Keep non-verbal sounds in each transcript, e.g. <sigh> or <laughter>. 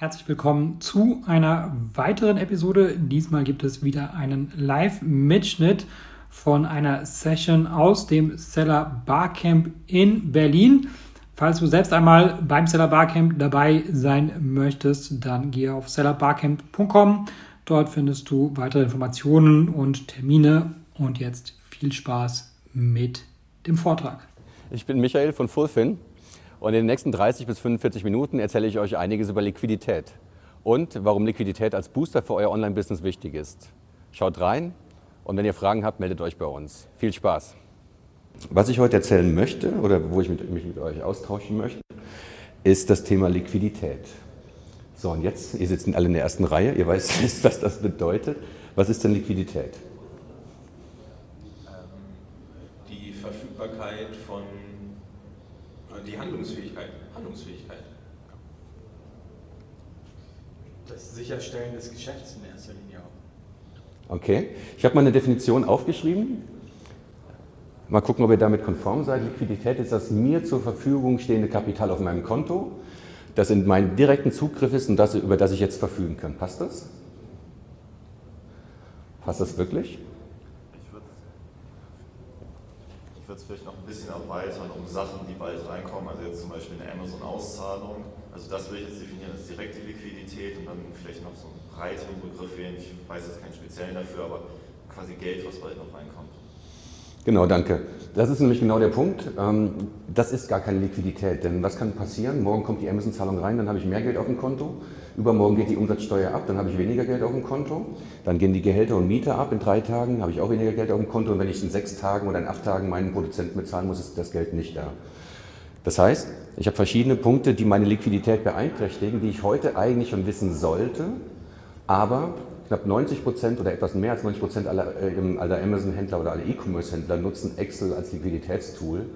Herzlich willkommen zu einer weiteren Episode. Diesmal gibt es wieder einen Live-Mitschnitt von einer Session aus dem Seller Barcamp in Berlin. Falls du selbst einmal beim Seller Barcamp dabei sein möchtest, dann gehe auf sellerbarcamp.com. Dort findest du weitere Informationen und Termine. Und jetzt viel Spaß mit dem Vortrag. Ich bin Michael von Fullfin und in den nächsten 30 bis 45 Minuten erzähle ich euch einiges über Liquidität und warum Liquidität als Booster für euer Online-Business wichtig ist. Schaut rein und wenn ihr Fragen habt, meldet euch bei uns. Viel Spaß! Was ich heute erzählen möchte oder wo ich mich mit euch austauschen möchte, ist das Thema Liquidität. So, und jetzt, ihr sitzt alle in der ersten Reihe, ihr <laughs> weißt, was das bedeutet. Was ist denn Liquidität? Das Sicherstellen des Geschäfts in erster Linie auch. Okay, ich habe mal eine Definition aufgeschrieben. Mal gucken, ob ihr damit konform seid. Liquidität ist das mir zur Verfügung stehende Kapital auf meinem Konto, das in meinem direkten Zugriff ist und das, über das ich jetzt verfügen kann. Passt das? Passt das wirklich? Ich würde es vielleicht noch ein bisschen erweitern um Sachen, die bald reinkommen, also jetzt zum Beispiel eine Amazon-Auszahlung. Also das würde ich jetzt definieren als direkte Liquidität und dann vielleicht noch so einen breiteren Begriff wählen. Ich weiß jetzt keinen speziellen dafür, aber quasi Geld, was bald noch reinkommt. Genau, danke. Das ist nämlich genau der Punkt. Ähm, das ist gar keine Liquidität, denn was kann passieren? Morgen kommt die Amazon-Zahlung rein, dann habe ich mehr Geld auf dem Konto. Übermorgen geht die Umsatzsteuer ab, dann habe ich weniger Geld auf dem Konto. Dann gehen die Gehälter und Mieter ab. In drei Tagen habe ich auch weniger Geld auf dem Konto. Und wenn ich in sechs Tagen oder in acht Tagen meinen Produzenten bezahlen muss, ist das Geld nicht da. Das heißt, ich habe verschiedene Punkte, die meine Liquidität beeinträchtigen, die ich heute eigentlich schon wissen sollte, aber knapp 90 Prozent oder etwas mehr als 90 Prozent aller, äh, aller Amazon-Händler oder aller E-Commerce-Händler nutzen Excel als Liquiditätstool.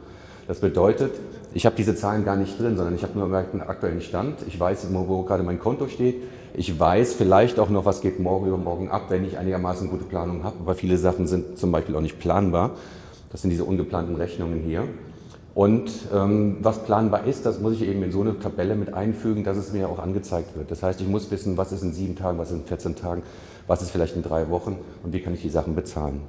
Das bedeutet, ich habe diese Zahlen gar nicht drin, sondern ich habe nur einen aktuellen Stand. Ich weiß, wo gerade mein Konto steht. Ich weiß vielleicht auch noch, was geht morgen übermorgen ab, wenn ich einigermaßen gute Planung habe. Aber viele Sachen sind zum Beispiel auch nicht planbar. Das sind diese ungeplanten Rechnungen hier. Und ähm, was planbar ist, das muss ich eben in so eine Tabelle mit einfügen, dass es mir auch angezeigt wird. Das heißt, ich muss wissen, was ist in sieben Tagen, was ist in 14 Tagen, was ist vielleicht in drei Wochen und wie kann ich die Sachen bezahlen.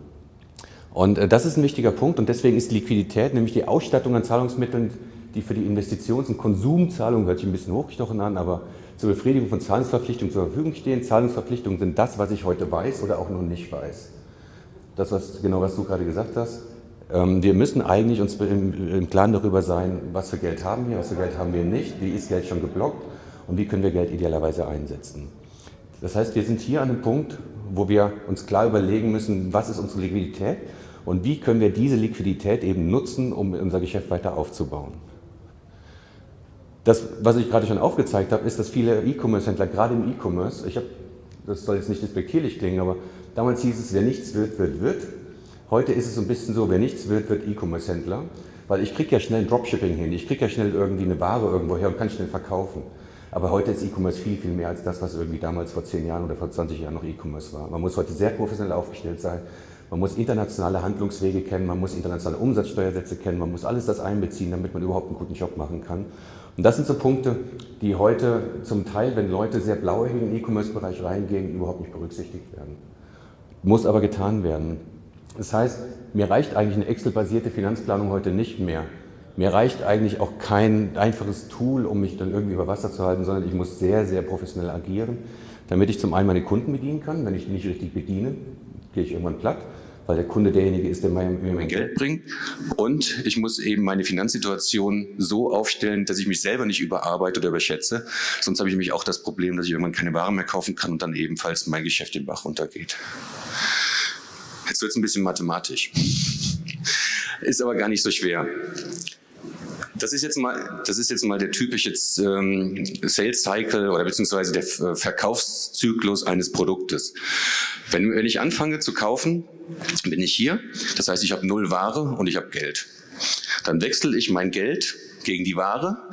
Und äh, das ist ein wichtiger Punkt und deswegen ist Liquidität, nämlich die Ausstattung an Zahlungsmitteln, die für die Investitions- und Konsumzahlung, hört sich ein bisschen hochgestochen an, aber zur Befriedigung von Zahlungsverpflichtungen zur Verfügung stehen. Zahlungsverpflichtungen sind das, was ich heute weiß oder auch noch nicht weiß. Das, was genau was du gerade gesagt hast. Ähm, wir müssen eigentlich uns im Klaren darüber sein, was für Geld haben wir, was für Geld haben wir nicht, wie ist Geld schon geblockt und wie können wir Geld idealerweise einsetzen. Das heißt, wir sind hier an einem Punkt, wo wir uns klar überlegen müssen, was ist unsere Liquidität und wie können wir diese Liquidität eben nutzen, um unser Geschäft weiter aufzubauen. Das, was ich gerade schon aufgezeigt habe, ist, dass viele E-Commerce-Händler, gerade im E-Commerce, ich habe, das soll jetzt nicht despektierlich klingen, aber damals hieß es, wer nichts wird, wird, wird. Heute ist es ein bisschen so, wer nichts wird, wird E-Commerce-Händler. Weil ich kriege ja schnell ein Dropshipping hin, ich kriege ja schnell irgendwie eine Ware irgendwo her und kann schnell verkaufen. Aber heute ist E-Commerce viel, viel mehr als das, was irgendwie damals vor 10 Jahren oder vor 20 Jahren noch E-Commerce war. Man muss heute sehr professionell aufgestellt sein. Man muss internationale Handlungswege kennen, man muss internationale Umsatzsteuersätze kennen, man muss alles das einbeziehen, damit man überhaupt einen guten Job machen kann. Und das sind so Punkte, die heute zum Teil, wenn Leute sehr blauäugig in den E-Commerce-Bereich reingehen, überhaupt nicht berücksichtigt werden. Muss aber getan werden. Das heißt, mir reicht eigentlich eine Excel-basierte Finanzplanung heute nicht mehr. Mir reicht eigentlich auch kein einfaches Tool, um mich dann irgendwie über Wasser zu halten, sondern ich muss sehr, sehr professionell agieren, damit ich zum einen meine Kunden bedienen kann. Wenn ich die nicht richtig bediene, gehe ich irgendwann platt, weil der Kunde derjenige ist, der mir mein Geld bringt. Und ich muss eben meine Finanzsituation so aufstellen, dass ich mich selber nicht überarbeite oder überschätze. Sonst habe ich nämlich auch das Problem, dass ich irgendwann keine Ware mehr kaufen kann und dann ebenfalls mein Geschäft den Bach runtergeht. Jetzt wird es ein bisschen mathematisch. Ist aber gar nicht so schwer. Das ist jetzt mal, das ist jetzt mal der typische ähm, Sales Cycle oder beziehungsweise der Verkaufszyklus eines Produktes. Wenn, wenn ich anfange zu kaufen, bin ich hier. Das heißt, ich habe null Ware und ich habe Geld. Dann wechsle ich mein Geld gegen die Ware,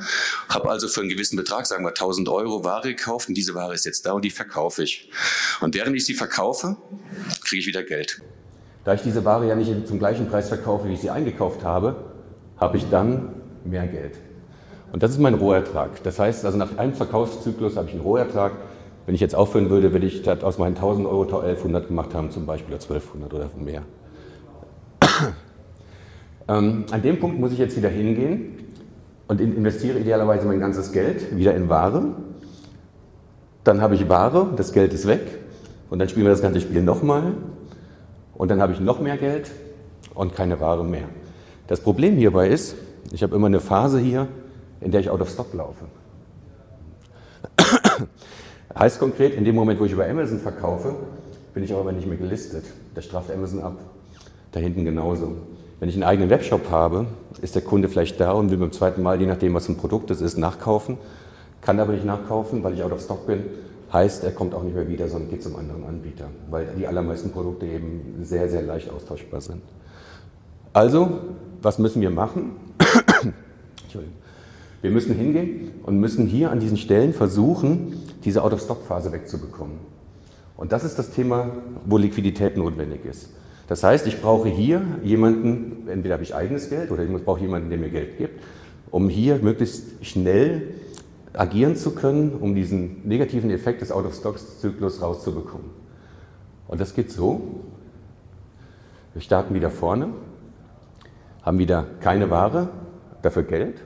habe also für einen gewissen Betrag, sagen wir 1000 Euro Ware gekauft und diese Ware ist jetzt da und die verkaufe ich. Und während ich sie verkaufe, kriege ich wieder Geld. Da ich diese Ware ja nicht zum gleichen Preis verkaufe, wie ich sie eingekauft habe, habe ich dann mehr Geld. Und das ist mein Rohertrag. Das heißt, also nach einem Verkaufszyklus habe ich einen Rohertrag. Wenn ich jetzt aufhören würde, würde ich aus meinen 1000 Euro 1100 gemacht haben, zum Beispiel, oder 1200 oder mehr. <clears throat> ähm, an dem Punkt muss ich jetzt wieder hingehen und investiere idealerweise mein ganzes Geld wieder in Ware. Dann habe ich Ware, das Geld ist weg und dann spielen wir das ganze Spiel nochmal und dann habe ich noch mehr Geld und keine Ware mehr. Das Problem hierbei ist, ich habe immer eine Phase hier, in der ich out of stock laufe. <coughs> heißt konkret, in dem Moment, wo ich über Amazon verkaufe, bin ich aber nicht mehr gelistet. Das straft Amazon ab. Da hinten genauso. Wenn ich einen eigenen Webshop habe, ist der Kunde vielleicht da und will beim zweiten Mal, je nachdem, was ein Produkt es ist, nachkaufen, kann aber nicht nachkaufen, weil ich out of stock bin. Heißt, er kommt auch nicht mehr wieder, sondern geht zum anderen Anbieter, weil die allermeisten Produkte eben sehr, sehr leicht austauschbar sind. Also, was müssen wir machen? <coughs> Wir müssen hingehen und müssen hier an diesen Stellen versuchen, diese Out-of-Stock-Phase wegzubekommen. Und das ist das Thema, wo Liquidität notwendig ist. Das heißt, ich brauche hier jemanden, entweder habe ich eigenes Geld oder ich brauche jemanden, der mir Geld gibt, um hier möglichst schnell agieren zu können, um diesen negativen Effekt des Out-of-Stocks-Zyklus rauszubekommen. Und das geht so. Wir starten wieder vorne haben wieder keine Ware, dafür Geld.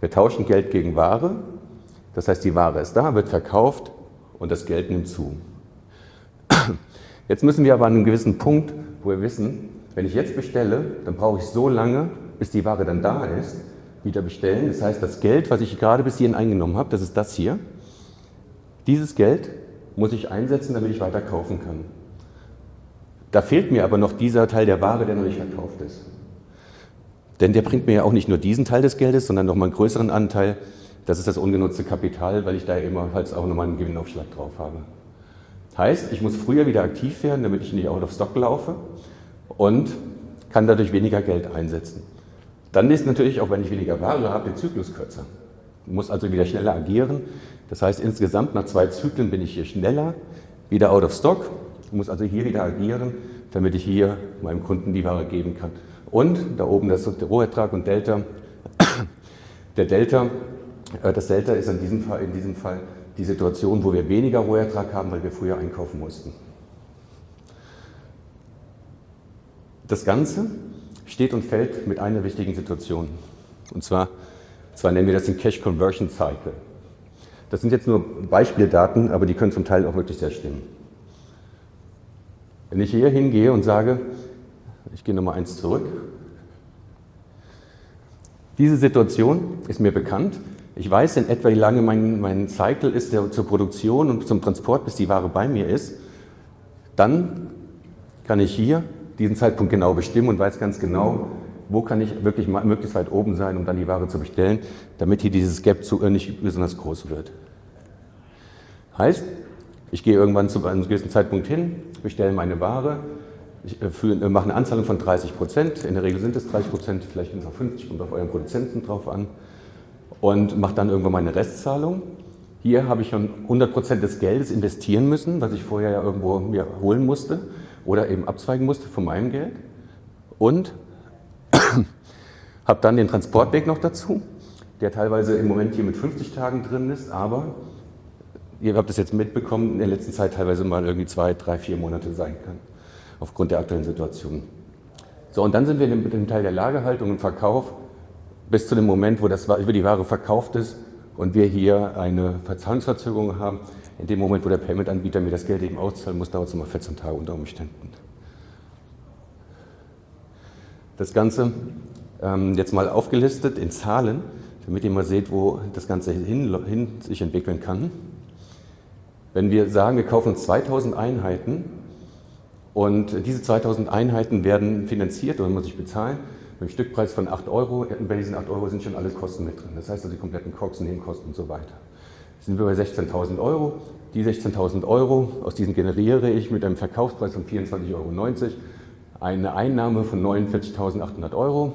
Wir tauschen Geld gegen Ware. Das heißt, die Ware ist da, wird verkauft und das Geld nimmt zu. Jetzt müssen wir aber an einem gewissen Punkt, wo wir wissen, wenn ich jetzt bestelle, dann brauche ich so lange, bis die Ware dann da ist, wieder bestellen. Das heißt, das Geld, was ich gerade bis hierhin eingenommen habe, das ist das hier. Dieses Geld muss ich einsetzen, damit ich weiter kaufen kann. Da fehlt mir aber noch dieser Teil der Ware, der noch nicht verkauft ist. Denn der bringt mir ja auch nicht nur diesen Teil des Geldes, sondern nochmal einen größeren Anteil. Das ist das ungenutzte Kapital, weil ich da ebenfalls auch nochmal einen Gewinnaufschlag drauf habe. Heißt, ich muss früher wieder aktiv werden, damit ich nicht out of stock laufe und kann dadurch weniger Geld einsetzen. Dann ist natürlich, auch wenn ich weniger Ware habe, der Zyklus kürzer. Ich muss also wieder schneller agieren. Das heißt, insgesamt nach zwei Zyklen bin ich hier schneller, wieder out of stock, ich muss also hier wieder agieren, damit ich hier meinem Kunden die Ware geben kann. Und da oben das Rohertrag und Delta. <coughs> Der Delta, äh, das Delta ist in diesem, Fall, in diesem Fall die Situation, wo wir weniger Rohertrag haben, weil wir früher einkaufen mussten. Das Ganze steht und fällt mit einer wichtigen Situation. Und zwar, zwar nennen wir das den Cash Conversion Cycle. Das sind jetzt nur Beispieldaten, aber die können zum Teil auch wirklich sehr stimmen. Wenn ich hier hingehe und sage, ich gehe nochmal eins zurück. Diese Situation ist mir bekannt. Ich weiß in etwa, wie lange mein, mein Cycle ist der, zur Produktion und zum Transport, bis die Ware bei mir ist. Dann kann ich hier diesen Zeitpunkt genau bestimmen und weiß ganz genau, wo kann ich wirklich möglichst weit oben sein, um dann die Ware zu bestellen, damit hier dieses Gap zu, nicht besonders groß wird. Heißt, ich gehe irgendwann zu einem gewissen Zeitpunkt hin, bestelle meine Ware, ich äh, äh, mache eine Anzahlung von 30 Prozent. In der Regel sind es 30 Prozent, vielleicht sind es auch 50, kommt auf euren Produzenten drauf an. Und mache dann irgendwann meine Restzahlung. Hier habe ich schon 100 Prozent des Geldes investieren müssen, was ich vorher ja irgendwo mir holen musste oder eben abzweigen musste von meinem Geld. Und <coughs> habe dann den Transportweg noch dazu, der teilweise im Moment hier mit 50 Tagen drin ist, aber ihr habt es jetzt mitbekommen, in der letzten Zeit teilweise mal irgendwie zwei, drei, vier Monate sein kann aufgrund der aktuellen Situation. So, und dann sind wir mit dem Teil der Lagerhaltung und Verkauf bis zu dem Moment, wo das, wo die Ware verkauft ist und wir hier eine Verzahlungsverzögerung haben. In dem Moment, wo der Payment-Anbieter mir das Geld eben auszahlen muss, dauert es nochmal 14 Tage unter Umständen. Das Ganze ähm, jetzt mal aufgelistet in Zahlen, damit ihr mal seht, wo das Ganze hin, hin sich entwickeln kann. Wenn wir sagen, wir kaufen 2000 Einheiten und diese 2000 Einheiten werden finanziert oder muss ich bezahlen mit einem Stückpreis von 8 Euro. Bei diesen 8 Euro sind schon alle Kosten mit drin. Das heißt also die kompletten Koks, Nebenkosten und so weiter. Sind wir bei 16.000 Euro. Die 16.000 Euro, aus diesen generiere ich mit einem Verkaufspreis von 24,90 Euro eine Einnahme von 49.800 Euro.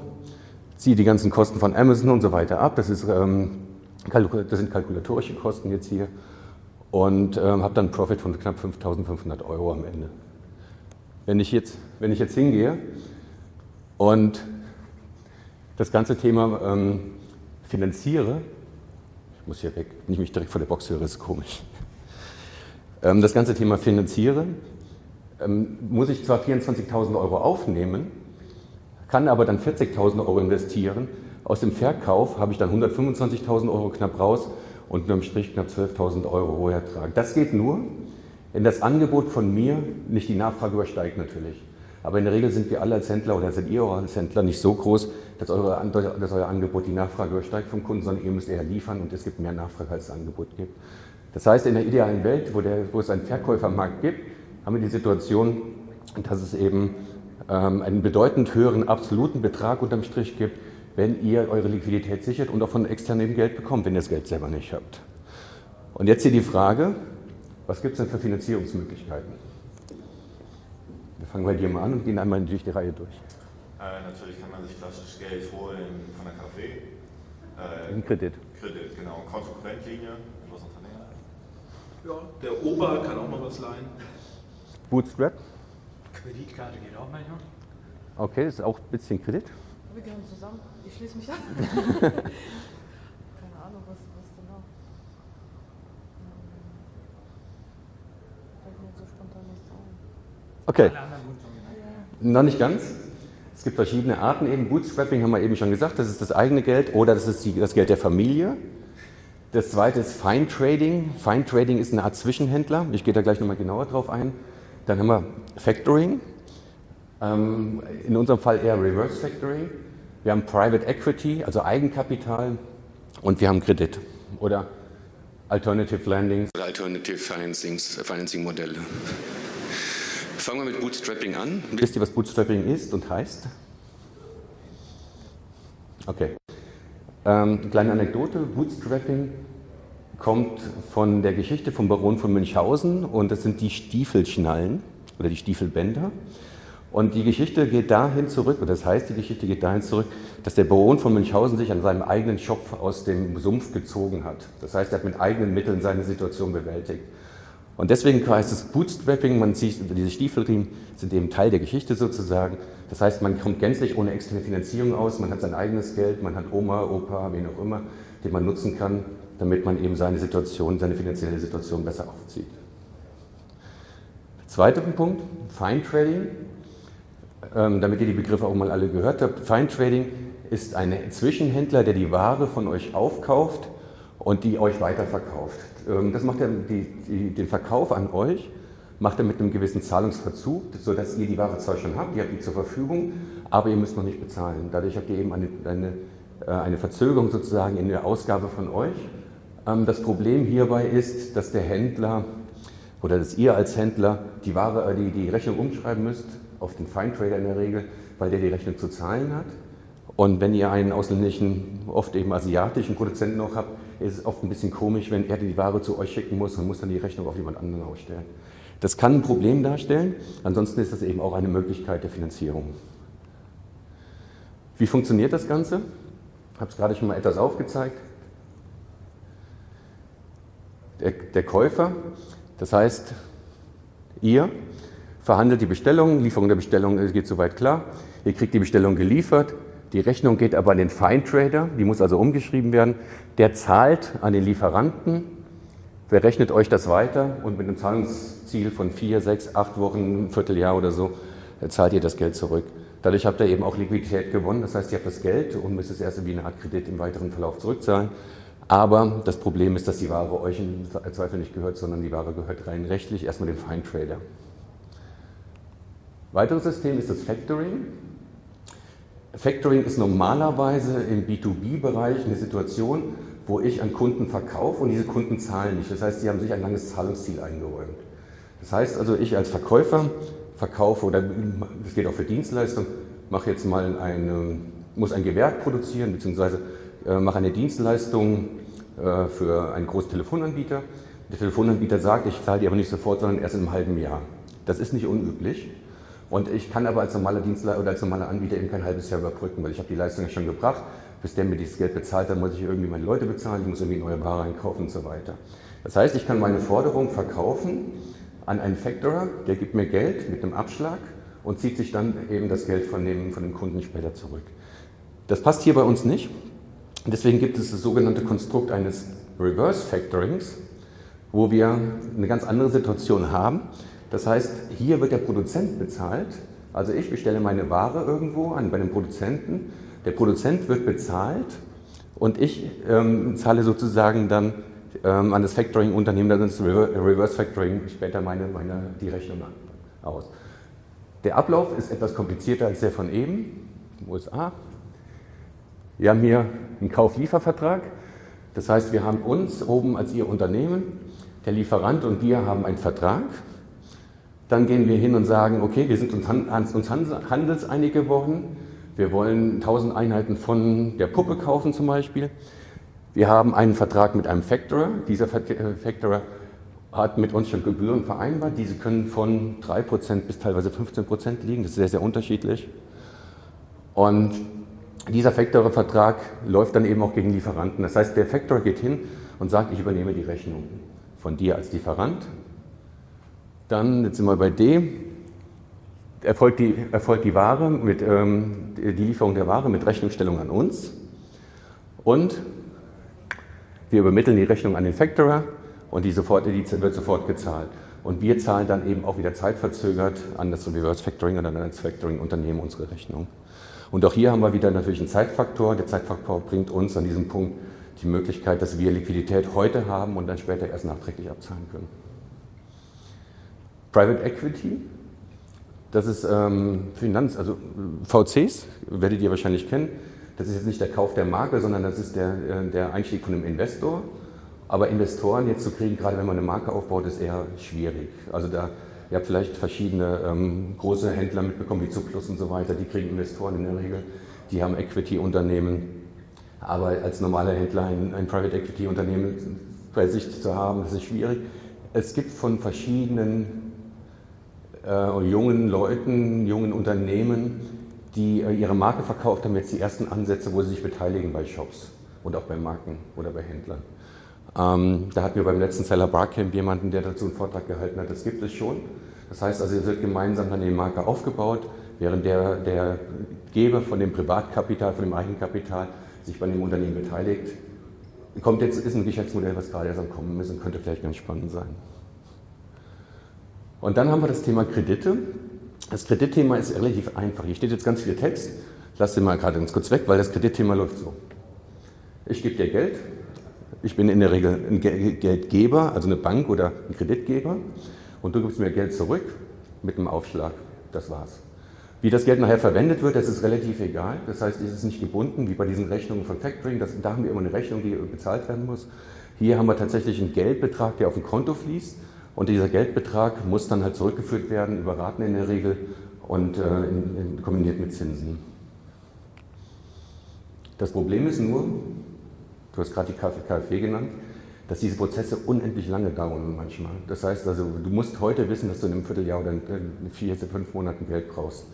Ziehe die ganzen Kosten von Amazon und so weiter ab. Das, ist, ähm, das sind kalkulatorische Kosten jetzt hier. Und ähm, habe dann einen Profit von knapp 5.500 Euro am Ende. Wenn ich jetzt, wenn ich jetzt hingehe und das ganze Thema ähm, finanziere, muss hier weg, ich mich direkt vor der Box höre, ist komisch. Ähm, das ganze Thema finanziere, ähm, muss ich zwar 24.000 Euro aufnehmen, kann aber dann 40.000 Euro investieren. Aus dem Verkauf habe ich dann 125.000 Euro knapp raus und nur im Strich knapp 12.000 Euro Rohertrag. Das geht nur, wenn das Angebot von mir nicht die Nachfrage übersteigt natürlich. Aber in der Regel sind wir alle als Händler oder sind ihr auch als Händler nicht so groß, dass, eure, dass euer Angebot die Nachfrage übersteigt vom Kunden, sondern ihr müsst eher liefern und es gibt mehr Nachfrage, als es Angebot gibt. Das heißt, in der idealen Welt, wo, der, wo es einen Verkäufermarkt gibt, haben wir die Situation, dass es eben ähm, einen bedeutend höheren absoluten Betrag unterm Strich gibt, wenn ihr eure Liquidität sichert und auch von extern eben Geld bekommt, wenn ihr das Geld selber nicht habt. Und jetzt hier die Frage, was gibt es denn für Finanzierungsmöglichkeiten? Wir fangen bei dir mal an und gehen einmal durch die Reihe durch. Äh, natürlich kann man sich klassisch Geld holen von der KfW. Äh, Ein Kredit. Kredit, genau. Kontokorrentlinie übers Unternehmen. Ja, der Ober kann auch mal was leihen. Bootstrap. Kreditkarte geht auch manchmal. Okay, das ist auch ein bisschen Kredit. Wir gehören zusammen. Ich schließe mich an. <laughs> Keine Ahnung, was, was denn noch? Hm. Fällt mir so spontan nichts ein. Okay, Alle anderen gut schon genannt. Noch nicht ganz. Es gibt verschiedene Arten eben. Bootstrapping haben wir eben schon gesagt, das ist das eigene Geld oder das ist die, das Geld der Familie. Das zweite ist Fine Trading. Fine Trading ist eine Art Zwischenhändler. Ich gehe da gleich nochmal genauer drauf ein. Dann haben wir Factoring. Ähm, in unserem Fall eher Reverse Factoring. Wir haben Private Equity, also Eigenkapital. Und wir haben Kredit oder Alternative Lendings. oder Alternative Financings, Financing Modelle. Fangen wir mit Bootstrapping an. Wisst ihr, was Bootstrapping ist und heißt? Okay. Ähm, kleine Anekdote. Bootstrapping kommt von der Geschichte vom Baron von Münchhausen und das sind die Stiefelschnallen oder die Stiefelbänder. Und die Geschichte geht dahin zurück, oder das heißt, die Geschichte geht dahin zurück, dass der Baron von Münchhausen sich an seinem eigenen Schopf aus dem Sumpf gezogen hat. Das heißt, er hat mit eigenen Mitteln seine Situation bewältigt. Und deswegen heißt es Bootstrapping, man sieht, diese Stiefelriemen sind eben Teil der Geschichte sozusagen. Das heißt, man kommt gänzlich ohne externe Finanzierung aus, man hat sein eigenes Geld, man hat Oma, Opa, wen auch immer, den man nutzen kann, damit man eben seine Situation, seine finanzielle Situation besser aufzieht. Zweiter Punkt, Fine Trading. Ähm, damit ihr die Begriffe auch mal alle gehört habt. Fine Trading ist ein Zwischenhändler, der die Ware von euch aufkauft und die euch weiterverkauft. Ähm, das macht er, die, die, den Verkauf an euch macht er mit einem gewissen Zahlungsverzug, sodass ihr die Ware zwar schon habt, ihr habt die zur Verfügung, aber ihr müsst noch nicht bezahlen. Dadurch habt ihr eben eine, eine, äh, eine Verzögerung sozusagen in der Ausgabe von euch. Ähm, Das Problem hierbei ist, dass der Händler oder dass ihr als Händler die, Ware, äh, die, die Rechnung umschreiben müsst, auf den Feintrader in der Regel, weil der die Rechnung zu zahlen hat. Und wenn ihr einen ausländischen, oft eben asiatischen Produzenten auch habt, ist es oft ein bisschen komisch, wenn er die Ware zu euch schicken muss und muss dann die Rechnung auf jemand anderen ausstellen. Das kann ein Problem darstellen, ansonsten ist das eben auch eine Möglichkeit der Finanzierung. Wie funktioniert das Ganze? Ich habe es gerade schon mal etwas aufgezeigt. Der, der Käufer, das heißt ihr, verhandelt die Bestellung, Lieferung der Bestellung geht soweit klar. Ihr kriegt die Bestellung geliefert, die Rechnung geht aber an den Feintrader, die muss also umgeschrieben werden. Der zahlt an den Lieferanten, berechnet euch das weiter und mit einem Zahlungsziel von vier, sechs, acht Wochen, ein Vierteljahr oder so, äh, zahlt ihr das Geld zurück. Dadurch habt ihr eben auch Liquidität gewonnen, das heißt, ihr habt das Geld und müsst es erst wie eine Art Kredit im weiteren Verlauf zurückzahlen. Aber das Problem ist, dass die Ware euch im Zweifel nicht gehört, sondern die Ware gehört rein rechtlich erstmal dem Feintrader. Weiteres System ist das Factoring. Factoring ist normalerweise im B2B-Bereich eine Situation, wo ich an Kunden verkaufe und diese Kunden zahlen nicht. Das heißt, sie haben sich ein langes Zahlungsziel eingeräumt. Das heißt also, ich als Verkäufer verkaufe, oder das geht auch für Dienstleistungen, mache jetzt mal eine, muss ein Gewerk produzieren, beziehungsweise äh, mache eine Dienstleistung äh, für einen großen Telefonanbieter. Der Telefonanbieter sagt, ich zahle die aber nicht sofort, sondern erst in einem halben Jahr. Das ist nicht unüblich. Und ich kann aber als normaler Dienstleister oder als normaler Anbieter eben kein halbes Jahr überbrücken, weil ich habe die Leistung ja schon gebracht. Bis der mir dieses Geld bezahlt, dann muss ich irgendwie meine Leute bezahlen, ich muss irgendwie neue Ware einkaufen und so weiter. Das heißt, ich kann meine Forderung verkaufen an einen Factorer, der gibt mir Geld mit einem Abschlag und zieht sich dann eben das Geld von dem, von dem Kunden später zurück. Das passt hier bei uns nicht. Deswegen gibt es das sogenannte Konstrukt eines Reverse Factorings, wo wir eine ganz andere Situation haben. Das heißt, hier wird der Produzent bezahlt. Also ich bestelle meine Ware irgendwo an bei einem Produzenten. Der Produzent wird bezahlt und ich ähm, zahle sozusagen dann ähm, an das Factoring-Unternehmen, dann das Reverse Factoring, später meine, meine, die Rechnung aus. Der Ablauf ist etwas komplizierter als der von eben, USA. Wir haben hier einen Kauf-Liefervertrag. Das heißt, wir haben uns oben als Ihr Unternehmen, der Lieferant und wir haben einen Vertrag. Dann gehen wir hin und sagen, okay, wir sind uns, uns handelseinig geworden. Wir wollen 1000 Einheiten von der Puppe kaufen zum Beispiel. Wir haben einen Vertrag mit einem Factorer. Dieser äh, Factorer hat mit uns schon Gebühren vereinbart. Diese können von 3% bis teilweise 15% liegen. Das ist sehr, sehr unterschiedlich. Und dieser Factorer-Vertrag läuft dann eben auch gegen Lieferanten. Das heißt, der Factorer geht hin und sagt, ich übernehme die Rechnung von dir als Lieferant. Dann, jetzt sind wir bei D, erfolgt die, erfolgt die Ware mit, ähm, die Lieferung der Ware mit Rechnungsstellung an uns. Und wir übermitteln die Rechnung an den Factorer und die, sofort, die wird sofort gezahlt. Und wir zahlen dann eben auch wieder zeitverzögert an das Reverse Factoring oder an das Factoring-Unternehmen unsere Rechnung. Und auch hier haben wir wieder natürlich einen Zeitfaktor. Der Zeitfaktor bringt uns an diesem Punkt die Möglichkeit, dass wir Liquidität heute haben und dann später erst nachträglich abzahlen können. Private Equity, das ist ähm, Finanz, also VCs, werdet ihr wahrscheinlich kennen. Das ist jetzt nicht der Kauf der Marke, sondern das ist der, äh, der Einstieg von einem Investor. Aber Investoren jetzt zu kriegen, gerade wenn man eine Marke aufbaut, ist eher schwierig. Also da, ihr habt vielleicht verschiedene ähm, große Händler mitbekommen, wie Zuplus und so weiter, die kriegen Investoren in der Regel, die haben Equity-Unternehmen. Aber als normaler Händler ein, ein Private Equity-Unternehmen bei sich zu haben, das ist schwierig. Es gibt von verschiedenen äh, jungen Leuten, jungen Unternehmen, die äh, ihre Marke verkauft haben, jetzt die ersten Ansätze, wo sie sich beteiligen bei Shops und auch bei Marken oder bei Händlern. Ähm, da hatten wir beim letzten Seller Barcamp jemanden, der dazu einen Vortrag gehalten hat. Das gibt es schon. Das heißt also, es wird gemeinsam dann die Marke aufgebaut, während der, der Geber von dem Privatkapital, von dem Eigenkapital sich bei dem Unternehmen beteiligt. Kommt jetzt, ist ein Geschäftsmodell, was gerade erst am Kommen ist und könnte vielleicht ganz spannend sein. Und dann haben wir das Thema Kredite. Das Kreditthema ist relativ einfach. Hier steht jetzt ganz viel Text. Ich lasse den mal gerade ganz kurz weg, weil das Kreditthema läuft so. Ich gebe dir Geld. Ich bin in der Regel ein Geldgeber, also eine Bank oder ein Kreditgeber. Und du gibst mir Geld zurück mit einem Aufschlag. Das war's. Wie das Geld nachher verwendet wird, das ist relativ egal. Das heißt, es ist nicht gebunden, wie bei diesen Rechnungen von Factoring. Das, da haben wir immer eine Rechnung, die bezahlt werden muss. Hier haben wir tatsächlich einen Geldbetrag, der auf ein Konto fließt. Und dieser Geldbetrag muss dann halt zurückgeführt werden, über Raten in der Regel und äh, in, in, kombiniert mit Zinsen. Das Problem ist nur, du hast gerade die KfW genannt, dass diese Prozesse unendlich lange dauern manchmal. Das heißt also, du musst heute wissen, dass du in einem Vierteljahr oder in vier, fünf Monaten Geld brauchst.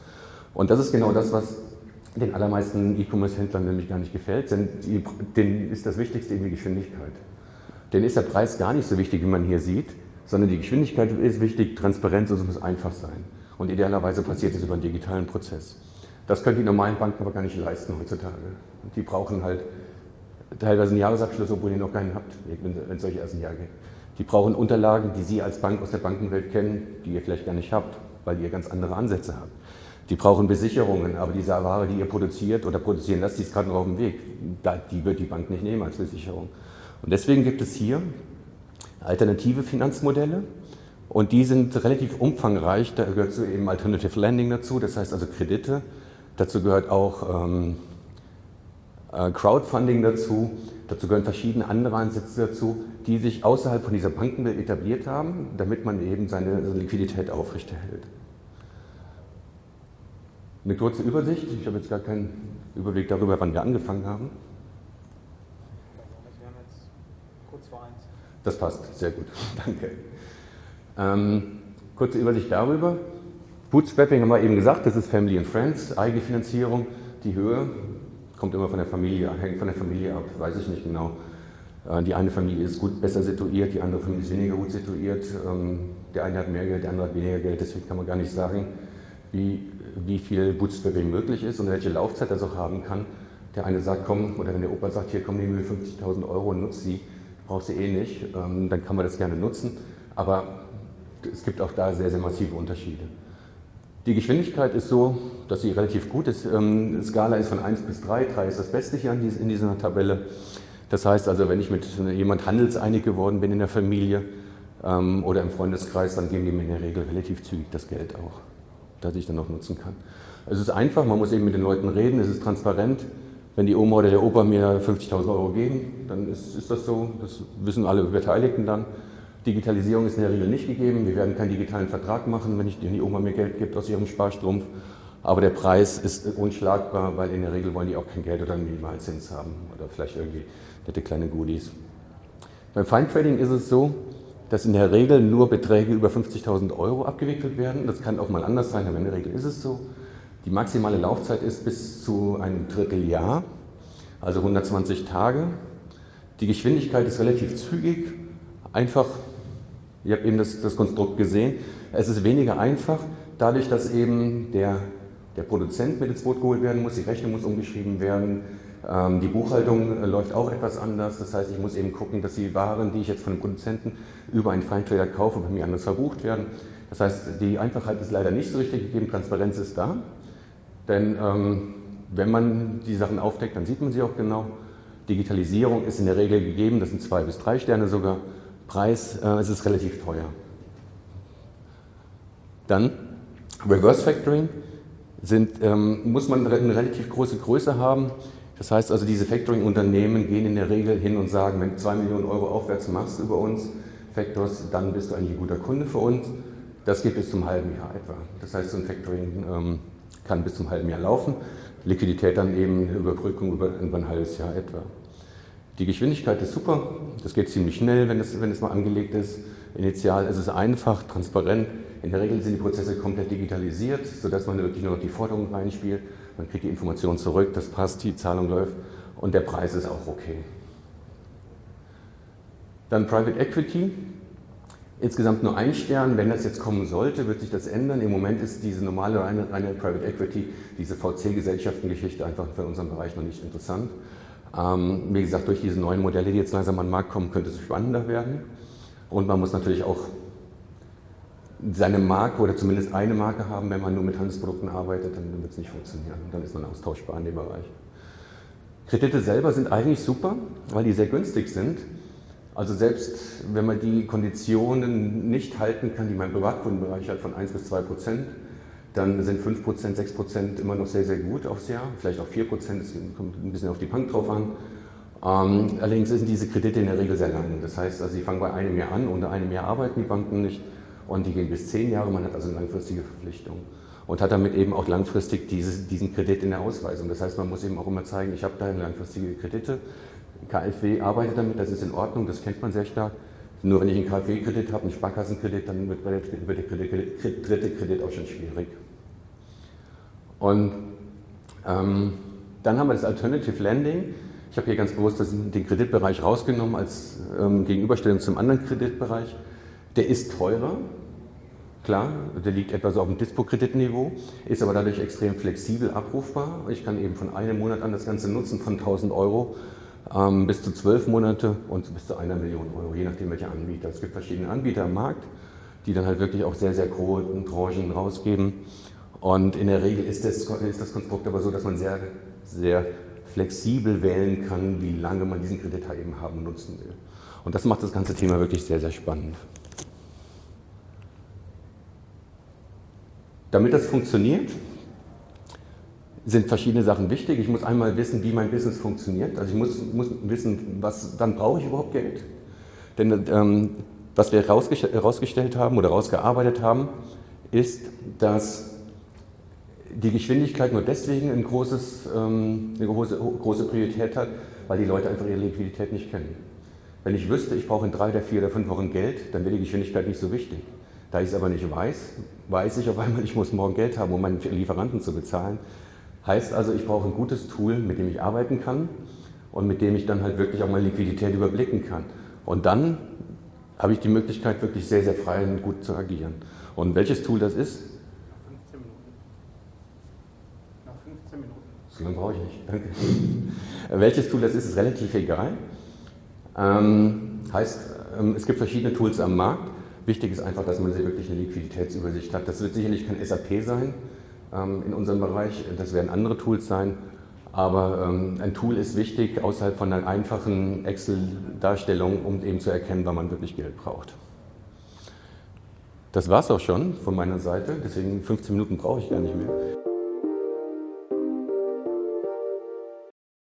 Und das ist genau das, was den allermeisten E-Commerce-Händlern nämlich gar nicht gefällt, denn denen ist das Wichtigste eben die Geschwindigkeit. Denen ist der Preis gar nicht so wichtig, wie man hier sieht, sondern die Geschwindigkeit ist wichtig, Transparenz und es muss einfach sein. Und idealerweise passiert es über einen digitalen Prozess. Das können die normalen Banken aber gar nicht leisten heutzutage. Die brauchen halt teilweise einen Jahresabschluss, obwohl ihr noch keinen habt, wenn es solche ersten Jahre geht. Die brauchen Unterlagen, die Sie als Bank aus der Bankenwelt kennen, die ihr vielleicht gar nicht habt, weil ihr ganz andere Ansätze habt. Die brauchen Besicherungen, aber diese Ware, die ihr produziert oder produzieren lasst, die ist gerade noch auf dem Weg. Die wird die Bank nicht nehmen als Besicherung. Und deswegen gibt es hier alternative Finanzmodelle. Und die sind relativ umfangreich. Da gehört so eben Alternative Lending dazu, das heißt also Kredite. Dazu gehört auch ähm, äh, Crowdfunding dazu. Dazu gehören verschiedene andere Ansätze dazu, die sich außerhalb von dieser Bankenwelt etabliert haben, damit man eben seine Liquidität aufrechterhält. Eine kurze Übersicht. Ich habe jetzt gar keinen Überblick darüber, wann wir angefangen haben. Das passt, sehr gut, <laughs> danke. Ähm, kurze Übersicht darüber. Bootstrapping haben wir eben gesagt, das ist Family and Friends, Eigenfinanzierung. Die Höhe kommt immer von der Familie, hängt von der Familie ab, weiß ich nicht genau. Äh, die eine Familie ist gut, besser situiert, die andere Familie ist weniger gut situiert. Ähm, der eine hat mehr Geld, der andere hat weniger Geld, deswegen kann man gar nicht sagen, wie, wie viel Bootstrapping möglich ist und welche Laufzeit das auch haben kann. der eine sagt, komm, oder wenn der Opa sagt, hier komm, nehmen wir 50.000 Euro und nutze sie, brauchst du eh nicht, ähm, dann kann man das gerne nutzen. Aber es gibt auch da sehr, sehr massive Unterschiede. Die Geschwindigkeit ist so, dass sie relativ gut ist. Ähm, Skala ist von 1 bis 3. 3 ist das Beste hier in dieser Tabelle. Das heißt also, wenn ich mit jemand handelseinig geworden bin in der Familie ähm, oder im Freundeskreis, dann geben die mir in der Regel relativ zügig das Geld auch, das ich dann noch nutzen kann. Es ist einfach, man muss eben mit den Leuten reden, es ist transparent. Wenn die Oma oder der Opa mir 50.000 Euro geben, dann ist, ist das so, das wissen alle Beteiligten dann. Digitalisierung ist in der Regel nicht gegeben. Wir werden keinen digitalen Vertrag machen, wenn, ich, wenn die Oma mir Geld gibt aus ihrem Sparstrumpf. Aber der Preis ist unschlagbar, weil in der Regel wollen die auch kein Geld oder einen Minimalzins haben oder vielleicht irgendwie nette kleine Goodies. Beim Fine-Trading ist es so, dass in der Regel nur Beträge über 50.000 Euro abgewickelt werden. Das kann auch mal anders sein, aber in der Regel ist es so. Die maximale Laufzeit ist bis zu einem Dritteljahr, also 120 Tage. Die Geschwindigkeit ist relativ zügig, einfach Ihr habt eben das, das Konstrukt gesehen. Es ist weniger einfach, dadurch, dass eben der, der Produzent mit ins Boot geholt werden muss, die Rechnung muss umgeschrieben werden, ähm, die Buchhaltung äh, läuft auch etwas anders. Das heißt, ich muss eben gucken, dass die Waren, die ich jetzt von dem Produzenten über einen Feintrader kaufe, bei mir anders verbucht werden. Das heißt, die Einfachheit ist leider nicht so richtig gegeben, Transparenz ist da. Denn ähm, wenn man die Sachen aufdeckt, dann sieht man sie auch genau. Digitalisierung ist in der Regel gegeben, das sind zwei bis drei Sterne sogar. Preis äh, ist es relativ teuer. Dann Reverse Factoring sind, ähm, muss man eine relativ große Größe haben. Das heißt also, diese Factoring-Unternehmen gehen in der Regel hin und sagen, wenn du 2 Millionen Euro aufwärts machst über uns, Factors, dann bist du eigentlich ein guter Kunde für uns. Das geht bis zum halben Jahr etwa. Das heißt, so ein Factoring ähm, kann bis zum halben Jahr laufen. Liquidität dann eben Überbrückung über, über ein halbes Jahr etwa. Die Geschwindigkeit ist super, das geht ziemlich schnell, wenn es, wenn es mal angelegt ist. Initial ist es einfach, transparent. In der Regel sind die Prozesse komplett digitalisiert, sodass man wirklich nur noch die Forderungen reinspielt. Man kriegt die Information zurück, das passt, die Zahlung läuft und der Preis ist auch okay. Dann Private Equity. Insgesamt nur ein Stern. Wenn das jetzt kommen sollte, wird sich das ändern. Im Moment ist diese normale reine, reine Private Equity, diese VC-Gesellschaftengeschichte einfach für unseren Bereich noch nicht interessant. Ähm, wie gesagt, durch diese neuen Modelle, die jetzt langsam an den Markt kommen, könnte es spannender werden. Und man muss natürlich auch seine Marke oder zumindest eine Marke haben. Wenn man nur mit Handelsprodukten arbeitet, dann wird es nicht funktionieren. Dann ist man austauschbar in dem Bereich. Kredite selber sind eigentlich super, weil die sehr günstig sind. Also selbst wenn man die Konditionen nicht halten kann, die mein Privatkundenbereich hat von 1 bis 2 Prozent, dann sind 5%, 6% immer noch sehr, sehr gut aufs Jahr, vielleicht auch 4%, es kommt ein bisschen auf die Bank drauf an. Ähm, allerdings sind diese Kredite in der Regel sehr lang. Das heißt, also sie fangen bei einem Jahr an, unter einem Jahr arbeiten die Banken nicht und die gehen bis zehn Jahre, man hat also eine langfristige Verpflichtung und hat damit eben auch langfristig dieses, diesen Kredit in der Ausweisung. Das heißt, man muss eben auch immer zeigen, ich habe da langfristige Kredite, KfW arbeitet damit, das ist in Ordnung, das kennt man sehr stark. Nur wenn ich einen KfW-Kredit habe, einen Sparkassenkredit, dann wird der dritte Kredit auch schon schwierig. Und ähm, dann haben wir das Alternative Lending. Ich habe hier ganz bewusst den Kreditbereich rausgenommen als ähm, Gegenüberstellung zum anderen Kreditbereich. Der ist teurer, klar, der liegt etwa so auf dem Dispo-Kreditniveau, ist aber dadurch extrem flexibel abrufbar. Ich kann eben von einem Monat an das Ganze nutzen, von 1000 Euro ähm, bis zu zwölf Monate und bis zu einer Million Euro, je nachdem welcher Anbieter. Es gibt verschiedene Anbieter am Markt, die dann halt wirklich auch sehr, sehr große Tranchen rausgeben. Und in der Regel ist das, ist das Konstrukt aber so, dass man sehr, sehr flexibel wählen kann, wie lange man diesen Kredit halt eben haben nutzen will. Und das macht das ganze Thema wirklich sehr, sehr spannend. Damit das funktioniert, sind verschiedene Sachen wichtig. Ich muss einmal wissen, wie mein Business funktioniert. Also ich muss, muss wissen, was, dann brauche ich überhaupt Geld. Denn ähm, was wir herausgestellt haben oder herausgearbeitet haben, ist, dass die Geschwindigkeit nur deswegen ein großes, ähm, eine große, große Priorität hat, weil die Leute einfach ihre Liquidität nicht kennen. Wenn ich wüsste, ich brauche in drei oder vier oder fünf Wochen Geld, dann wäre die Geschwindigkeit nicht so wichtig. Da ich es aber nicht weiß, weiß ich auf einmal, ich muss morgen Geld haben, um meinen Lieferanten zu bezahlen. Heißt also, ich brauche ein gutes Tool, mit dem ich arbeiten kann und mit dem ich dann halt wirklich auch mal Liquidität überblicken kann. Und dann habe ich die Möglichkeit, wirklich sehr, sehr frei und gut zu agieren. Und welches Tool das ist? So lange brauche ich nicht, danke. <laughs> Welches Tool das ist, ist relativ egal. Ähm, heißt, ähm, es gibt verschiedene Tools am Markt. Wichtig ist einfach, dass man wirklich eine Liquiditätsübersicht hat. Das wird sicherlich kein SAP sein in unserem Bereich, das werden andere Tools sein. Aber ähm, ein Tool ist wichtig außerhalb von einer einfachen Excel-Darstellung, um eben zu erkennen, wann man wirklich Geld braucht. Das war es auch schon von meiner Seite, deswegen 15 Minuten brauche ich gar nicht mehr.